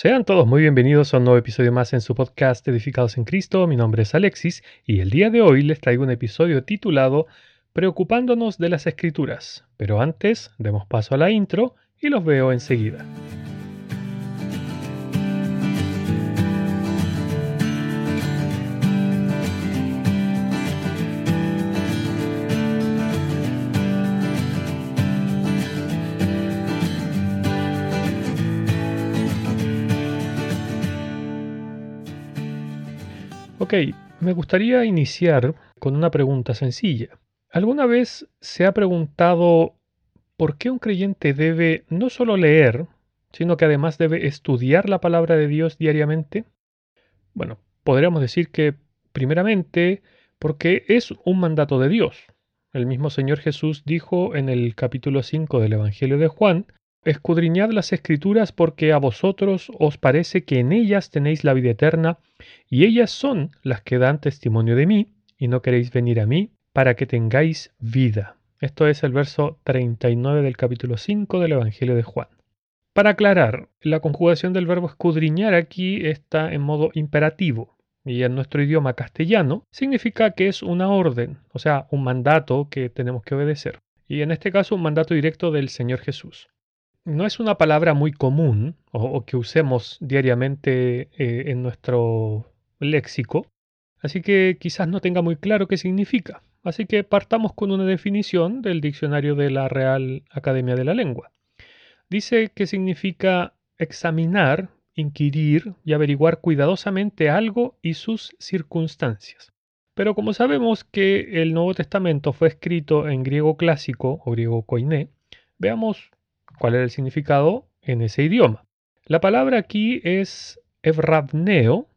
Sean todos muy bienvenidos a un nuevo episodio más en su podcast Edificados en Cristo. Mi nombre es Alexis y el día de hoy les traigo un episodio titulado Preocupándonos de las Escrituras. Pero antes, demos paso a la intro y los veo enseguida. Ok, me gustaría iniciar con una pregunta sencilla. ¿Alguna vez se ha preguntado por qué un creyente debe no solo leer, sino que además debe estudiar la palabra de Dios diariamente? Bueno, podríamos decir que primeramente porque es un mandato de Dios. El mismo Señor Jesús dijo en el capítulo 5 del Evangelio de Juan, Escudriñad las escrituras porque a vosotros os parece que en ellas tenéis la vida eterna, y ellas son las que dan testimonio de mí, y no queréis venir a mí para que tengáis vida. Esto es el verso 39 del capítulo 5 del Evangelio de Juan. Para aclarar, la conjugación del verbo escudriñar aquí está en modo imperativo, y en nuestro idioma castellano significa que es una orden, o sea, un mandato que tenemos que obedecer. Y en este caso un mandato directo del Señor Jesús no es una palabra muy común o, que usemos diariamente eh, en nuestro léxico, así que quizás no tenga muy claro qué significa. Así que partamos con una definición del diccionario de la Real Academia de la Lengua. Dice que significa examinar, inquirir y averiguar cuidadosamente algo y sus circunstancias. Pero como sabemos que el Nuevo Testamento fue escrito en griego clásico o griego koiné, veamos cuál era el significado en ese idioma. La palabra aquí es evravneo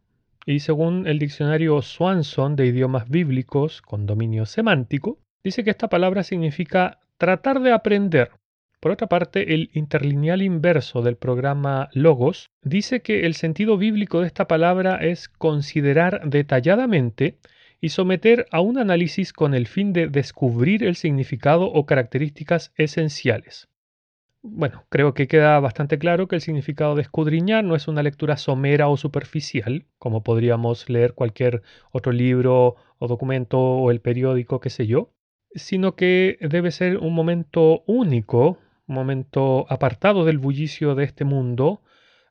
y según el diccionario Swanson de idiomas bíblicos con dominio semántico, dice que esta palabra significa tratar de aprender. Por otra parte, el interlineal inverso del programa Logos dice que el sentido bíblico de esta palabra es considerar detalladamente y someter a un análisis con el fin de descubrir el significado o características esenciales. Bueno, creo que queda bastante claro que el significado de escudriñar no es una lectura somera o superficial, como podríamos leer cualquier otro libro o documento o el periódico, qué sé yo, sino que debe ser un momento único, un momento apartado del bullicio de este mundo,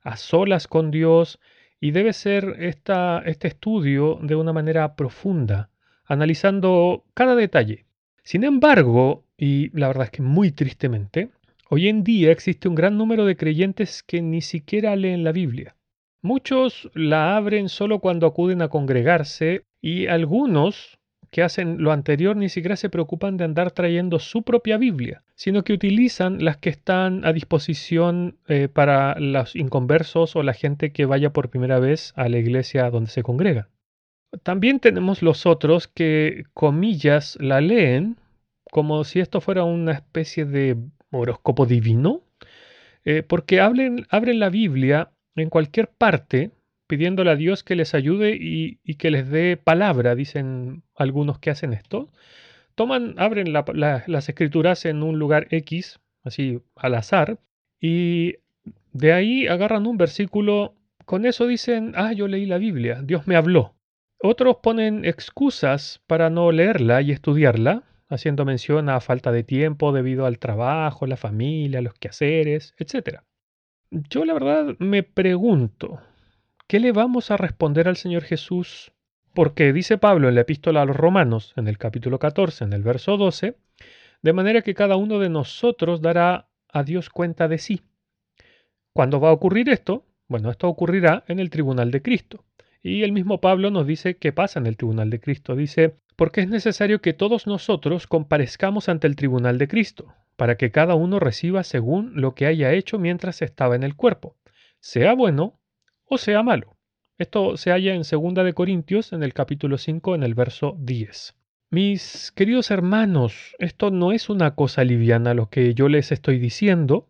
a solas con Dios, y debe ser esta, este estudio de una manera profunda, analizando cada detalle. Sin embargo, y la verdad es que muy tristemente, Hoy en día existe un gran número de creyentes que ni siquiera leen la Biblia. Muchos la abren solo cuando acuden a congregarse y algunos que hacen lo anterior ni siquiera se preocupan de andar trayendo su propia Biblia, sino que utilizan las que están a disposición eh, para los inconversos o la gente que vaya por primera vez a la iglesia donde se congrega. También tenemos los otros que, comillas, la leen como si esto fuera una especie de horóscopo divino, eh, porque abren, abren la Biblia en cualquier parte pidiéndole a Dios que les ayude y, que les dé palabra, dicen algunos que hacen esto. Toman, abren las escrituras en un lugar X, así al azar, y de ahí agarran un versículo, con eso dicen, ah, yo leí la Biblia, Dios me habló. Otros ponen excusas para no leerla y estudiarla, haciendo mención a falta de tiempo debido al trabajo, la familia, los quehaceres, etc. Yo la verdad me pregunto, ¿qué le vamos a responder al Señor Jesús? Porque dice Pablo en la epístola a los Romanos, en el capítulo 14, en el verso 12, de manera que cada uno de nosotros dará a Dios cuenta de sí. ¿Cuándo va a ocurrir esto? Bueno, esto ocurrirá en el tribunal de Cristo. Y el mismo Pablo nos dice qué pasa en el tribunal de Cristo. Dice, porque es necesario que todos nosotros comparezcamos ante el tribunal de Cristo, para que cada uno reciba según lo que haya hecho mientras estaba en el cuerpo, sea bueno o sea malo. Esto se halla en 2 de Corintios en el capítulo 5 en el verso 10. Mis queridos hermanos, esto no es una cosa liviana lo que yo les estoy diciendo,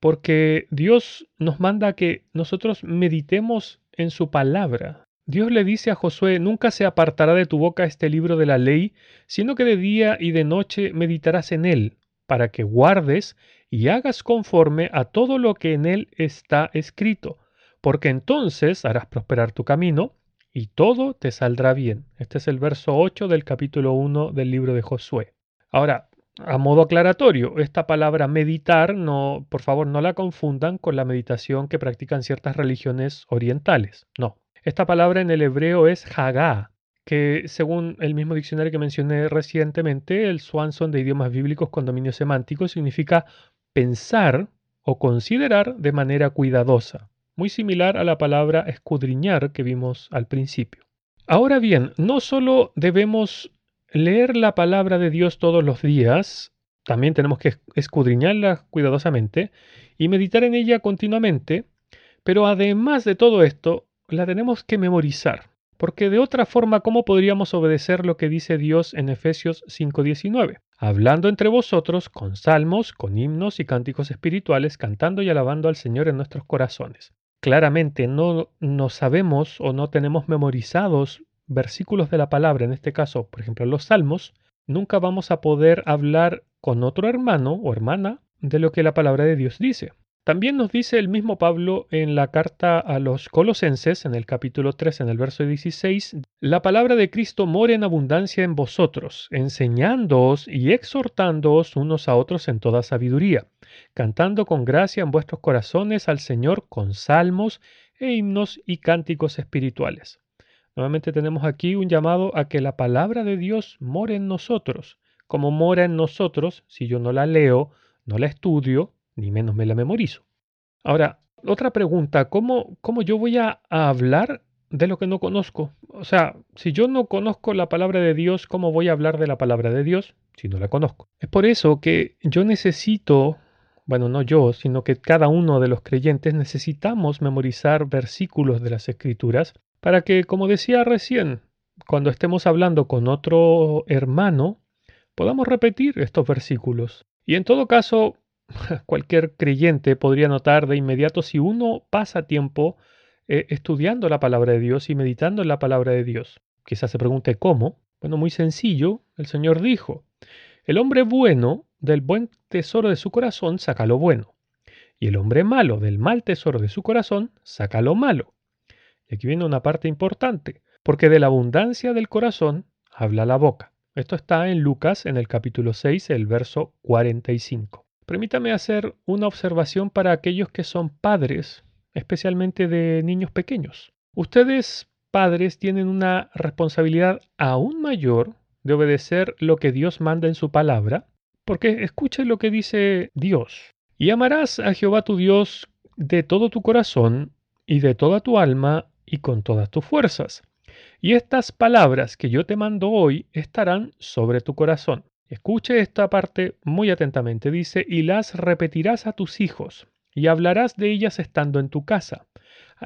porque Dios nos manda que nosotros meditemos en su palabra, Dios le dice a Josué, nunca se apartará de tu boca este libro de la ley, sino que de día y de noche meditarás en él, para que guardes y hagas conforme a todo lo que en él está escrito, porque entonces harás prosperar tu camino y todo te saldrá bien. Este es el verso 8 del capítulo 1 del libro de Josué. Ahora, a modo aclaratorio, esta palabra meditar, no, por favor, no la confundan con la meditación que practican ciertas religiones orientales. No. Esta palabra en el hebreo es hagá, que según el mismo diccionario que mencioné recientemente, el Swanson de idiomas bíblicos con dominio semántico significa pensar o considerar de manera cuidadosa, muy similar a la palabra escudriñar que vimos al principio. Ahora bien, no solo debemos leer la palabra de Dios todos los días, también tenemos que escudriñarla cuidadosamente y meditar en ella continuamente, pero además de todo esto, la tenemos que memorizar. Porque de otra forma, ¿cómo podríamos obedecer lo que dice Dios en Efesios 5:19? Hablando entre vosotros con salmos, con himnos y cánticos espirituales, cantando y alabando al Señor en nuestros corazones. Claramente no, no sabemos o no tenemos memorizados versículos de la palabra, en este caso, por ejemplo, los salmos, nunca vamos a poder hablar con otro hermano o hermana de lo que la palabra de Dios dice. También nos dice el mismo Pablo en la carta a los Colosenses, en el capítulo 3, en el verso 16, la palabra de Cristo mora en abundancia en vosotros, enseñándoos y exhortándoos unos a otros en toda sabiduría, cantando con gracia en vuestros corazones al Señor con salmos e himnos y cánticos espirituales. Nuevamente tenemos aquí un llamado a que la palabra de Dios more en nosotros. Como mora en nosotros, si yo no la leo, no la estudio, ni menos me la memorizo. Ahora, otra pregunta, ¿cómo, cómo yo voy a, hablar de lo que no conozco? O sea, si yo no conozco la palabra de Dios, ¿cómo voy a hablar de la palabra de Dios si no la conozco? Es por eso que yo necesito, bueno, no yo, sino que cada uno de los creyentes necesitamos memorizar versículos de las escrituras para que, como decía recién, cuando estemos hablando con otro hermano, podamos repetir estos versículos. Y en todo caso, cualquier creyente podría notar de inmediato si uno pasa tiempo eh, estudiando la palabra de Dios y meditando en la palabra de Dios. Quizás se pregunte cómo. Bueno, muy sencillo. El Señor dijo, el hombre bueno del buen tesoro de su corazón saca lo bueno, y el hombre malo del mal tesoro de su corazón saca lo malo. Y aquí viene una parte importante, porque de la abundancia del corazón habla la boca. Esto está en Lucas en el capítulo 6, el verso 45. Permítame hacer una observación para aquellos que son padres, especialmente de niños pequeños. Ustedes, padres, tienen una responsabilidad aún mayor de obedecer lo que Dios manda en su palabra, porque escuche lo que dice Dios. Y amarás a Jehová tu Dios de todo tu corazón y de toda tu alma y con todas tus fuerzas. Y estas palabras que yo te mando hoy estarán sobre tu corazón. Escuche esta parte muy atentamente. Dice, y las repetirás a tus hijos, y hablarás de ellas estando en tu casa,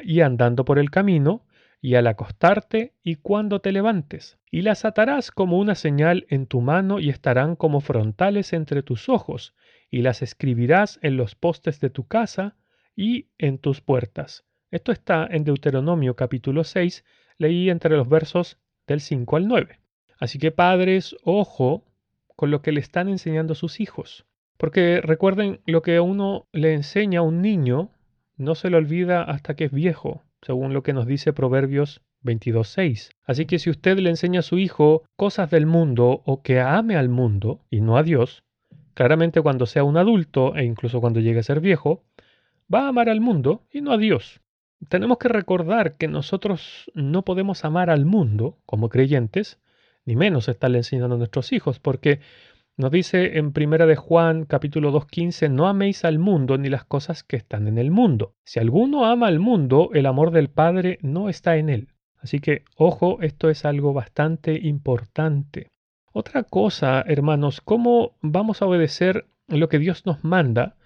y andando por el camino, y al acostarte, y cuando te levantes, y las atarás como una señal en tu mano, y estarán como frontales entre tus ojos, y las escribirás en los postes de tu casa y en tus puertas. Esto está en Deuteronomio capítulo 6, leí entre los versos del 5 al 9. Así que padres, ojo con lo que le están enseñando sus hijos. Porque recuerden, lo que uno le enseña a un niño no se lo olvida hasta que es viejo, según lo que nos dice Proverbios 22.6. Así que si usted le enseña a su hijo cosas del mundo o que ame al mundo y no a Dios, claramente cuando sea un adulto e incluso cuando llegue a ser viejo, va a amar al mundo y no a Dios. Tenemos que recordar que nosotros no podemos amar al mundo como creyentes ni menos estarle enseñando a nuestros hijos, porque nos dice en Primera de Juan capítulo 2.15, no améis al mundo ni las cosas que están en el mundo. Si alguno ama al mundo, el amor del Padre no está en él. Así que, ojo, esto es algo bastante importante. Otra cosa, hermanos, ¿cómo vamos a obedecer lo que Dios nos manda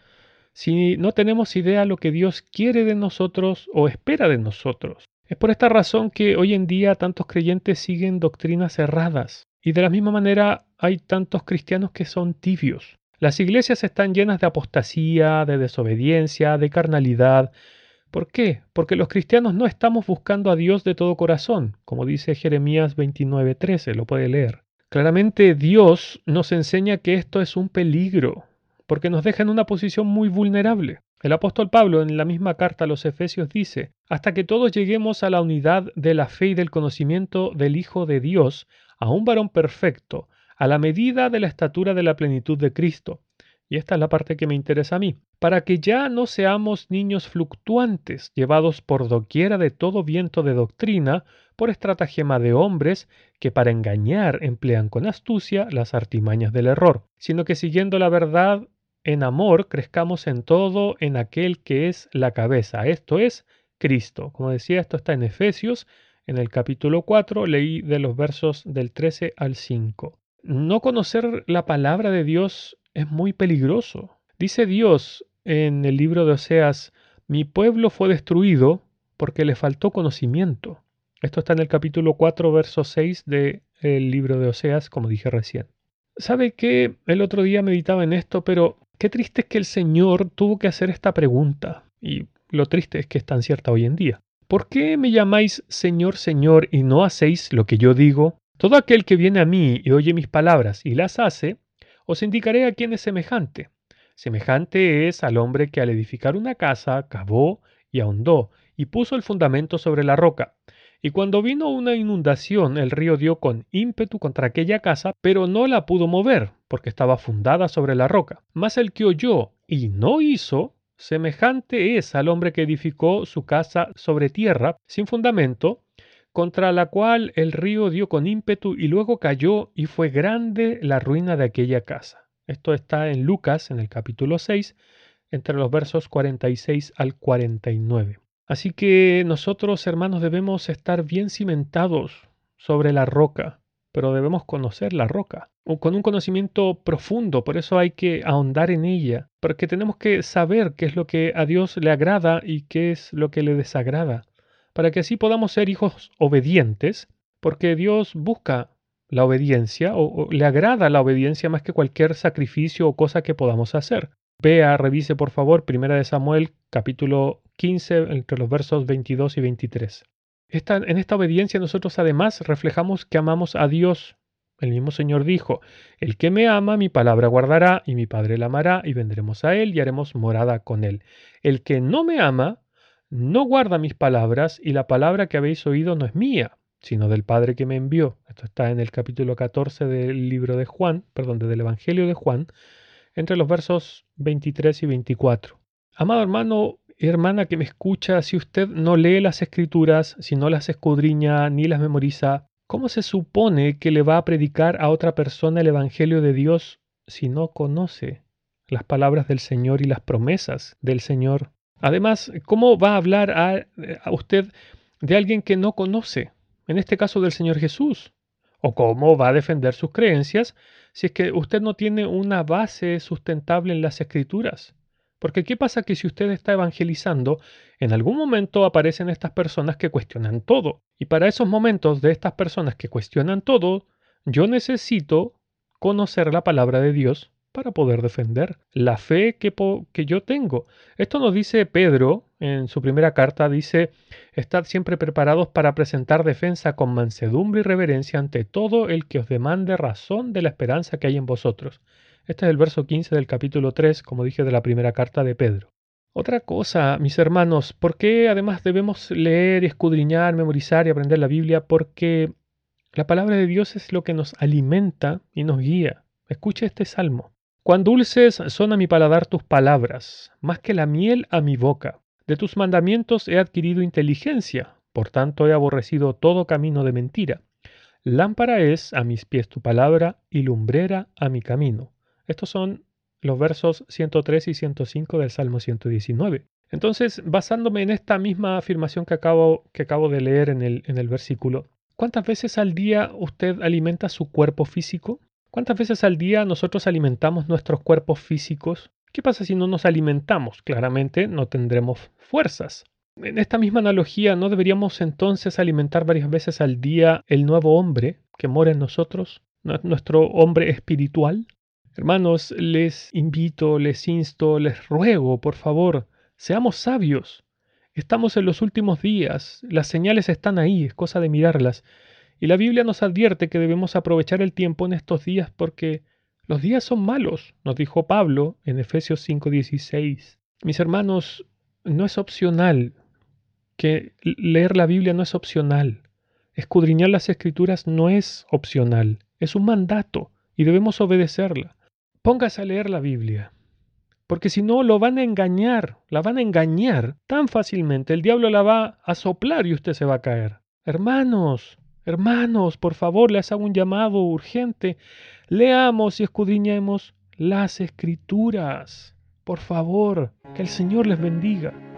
si no tenemos idea lo que Dios quiere de nosotros o espera de nosotros? Es por esta razón que hoy en día tantos creyentes siguen doctrinas erradas y de la misma manera hay tantos cristianos que son tibios. Las iglesias están llenas de apostasía, de desobediencia, de carnalidad. ¿Por qué? Porque los cristianos no estamos buscando a Dios de todo corazón, como dice Jeremías 29:13, lo puede leer. Claramente Dios nos enseña que esto es un peligro, porque nos deja en una posición muy vulnerable. El apóstol Pablo en la misma carta a los Efesios dice, hasta que todos lleguemos a la unidad de la fe y del conocimiento del Hijo de Dios, a un varón perfecto, a la medida de la estatura de la plenitud de Cristo. Y esta es la parte que me interesa a mí, para que ya no seamos niños fluctuantes, llevados por doquiera de todo viento de doctrina, por estratagema de hombres que para engañar emplean con astucia las artimañas del error, sino que siguiendo la verdad en amor crezcamos en todo en aquel que es la cabeza, esto es Cristo. Como decía, esto está en Efesios, en el capítulo 4, leí de los versos del 13 al 5. No conocer la palabra de Dios es muy peligroso. Dice Dios en el libro de Oseas, mi pueblo fue destruido porque le faltó conocimiento. Esto está en el capítulo 4, verso 6 del libro de Oseas, como dije recién. ¿Sabe que el otro día meditaba en esto, pero Qué triste es que el Señor tuvo que hacer esta pregunta, y lo triste es que es tan cierta hoy en día. ¿Por qué me llamáis Señor, Señor y no hacéis lo que yo digo? Todo aquel que viene a mí y oye mis palabras y las hace, os indicaré a quién es semejante. Semejante es al hombre que al edificar una casa cavó y ahondó y puso el fundamento sobre la roca. Y cuando vino una inundación, el río dio con ímpetu contra aquella casa, pero no la pudo mover, porque estaba fundada sobre la roca. Mas el que oyó y no hizo, semejante es al hombre que edificó su casa sobre tierra, sin fundamento, contra la cual el río dio con ímpetu y luego cayó y fue grande la ruina de aquella casa. Esto está en Lucas, en el capítulo 6, entre los versos 46 al 49. Así que nosotros, hermanos, debemos estar bien cimentados sobre la roca, pero debemos conocer la roca, con un conocimiento profundo, por eso hay que ahondar en ella, porque tenemos que saber qué es lo que a Dios le agrada y qué es lo que le desagrada, para que así podamos ser hijos obedientes, porque Dios busca la obediencia o, le agrada la obediencia más que cualquier sacrificio o cosa que podamos hacer. Vea, revise por favor Primera de Samuel capítulo 15 entre los versos 22 y 23. en esta obediencia nosotros además reflejamos que amamos a Dios. El mismo Señor dijo, El que me ama, mi palabra guardará, y mi Padre la amará, y vendremos a él y haremos morada con él. El que no me ama, no guarda mis palabras, y la palabra que habéis oído no es mía, sino del Padre que me envió. Esto está en el capítulo 14 del libro de Juan, perdón, del Evangelio de Juan, entre los versos 23 y 24. Amado hermano hermana que me escucha, si usted no lee las escrituras, si no las escudriña ni las memoriza, ¿cómo se supone que le va a predicar a otra persona el Evangelio de Dios si no conoce las palabras del Señor y las promesas del Señor? Además, ¿cómo va a hablar a, usted de alguien que no conoce? En este caso del Señor Jesús. ¿O cómo va a defender sus creencias si es que usted no tiene una base sustentable en las escrituras? Porque ¿qué pasa que si usted está evangelizando, en algún momento aparecen estas personas que cuestionan todo? Y para esos momentos de estas personas que cuestionan todo, yo necesito conocer la palabra de Dios para poder defender la fe que, yo tengo. Esto nos dice Pedro en su primera carta, dice, estad siempre preparados para presentar defensa con mansedumbre y reverencia ante todo el que os demande razón de la esperanza que hay en vosotros este es el verso 15 del capítulo 3, como dije, de la primera carta de Pedro. Otra cosa, mis hermanos, ¿por qué además debemos leer, escudriñar, memorizar y aprender la Biblia? Porque la palabra de Dios es lo que nos alimenta y nos guía. Escuche este salmo. Cuán dulces son a mi paladar tus palabras, más que la miel a mi boca. De tus mandamientos he adquirido inteligencia, por tanto he aborrecido todo camino de mentira. Lámpara es a mis pies tu palabra y lumbrera a mi camino. Estos son los versos 103 y 105 del Salmo 119. Entonces, basándome en esta misma afirmación que acabo, que acabo de leer en el, en el versículo, ¿cuántas veces al día usted alimenta su cuerpo físico? ¿Cuántas veces al día nosotros alimentamos nuestros cuerpos físicos? ¿Qué pasa si no nos alimentamos? Claramente no tendremos fuerzas. En esta misma analogía, ¿no deberíamos entonces alimentar varias veces al día el nuevo hombre que mora en nosotros, nuestro hombre espiritual? Hermanos, les invito, les insto, les ruego, por favor, seamos sabios. Estamos en los últimos días, las señales están ahí, es cosa de mirarlas. Y la Biblia nos advierte que debemos aprovechar el tiempo en estos días porque los días son malos, nos dijo Pablo en Efesios 5:16. Mis hermanos, no es opcional, que leer la Biblia no es opcional. Escudriñar las escrituras no es opcional, es un mandato y debemos obedecerla. Póngase a leer la Biblia, porque si no lo van a engañar, la van a engañar tan fácilmente, el diablo la va a soplar y usted se va a caer. Hermanos, hermanos, por favor, les hago un llamado urgente. Leamos y escudriñemos las escrituras. Por favor, que el Señor les bendiga.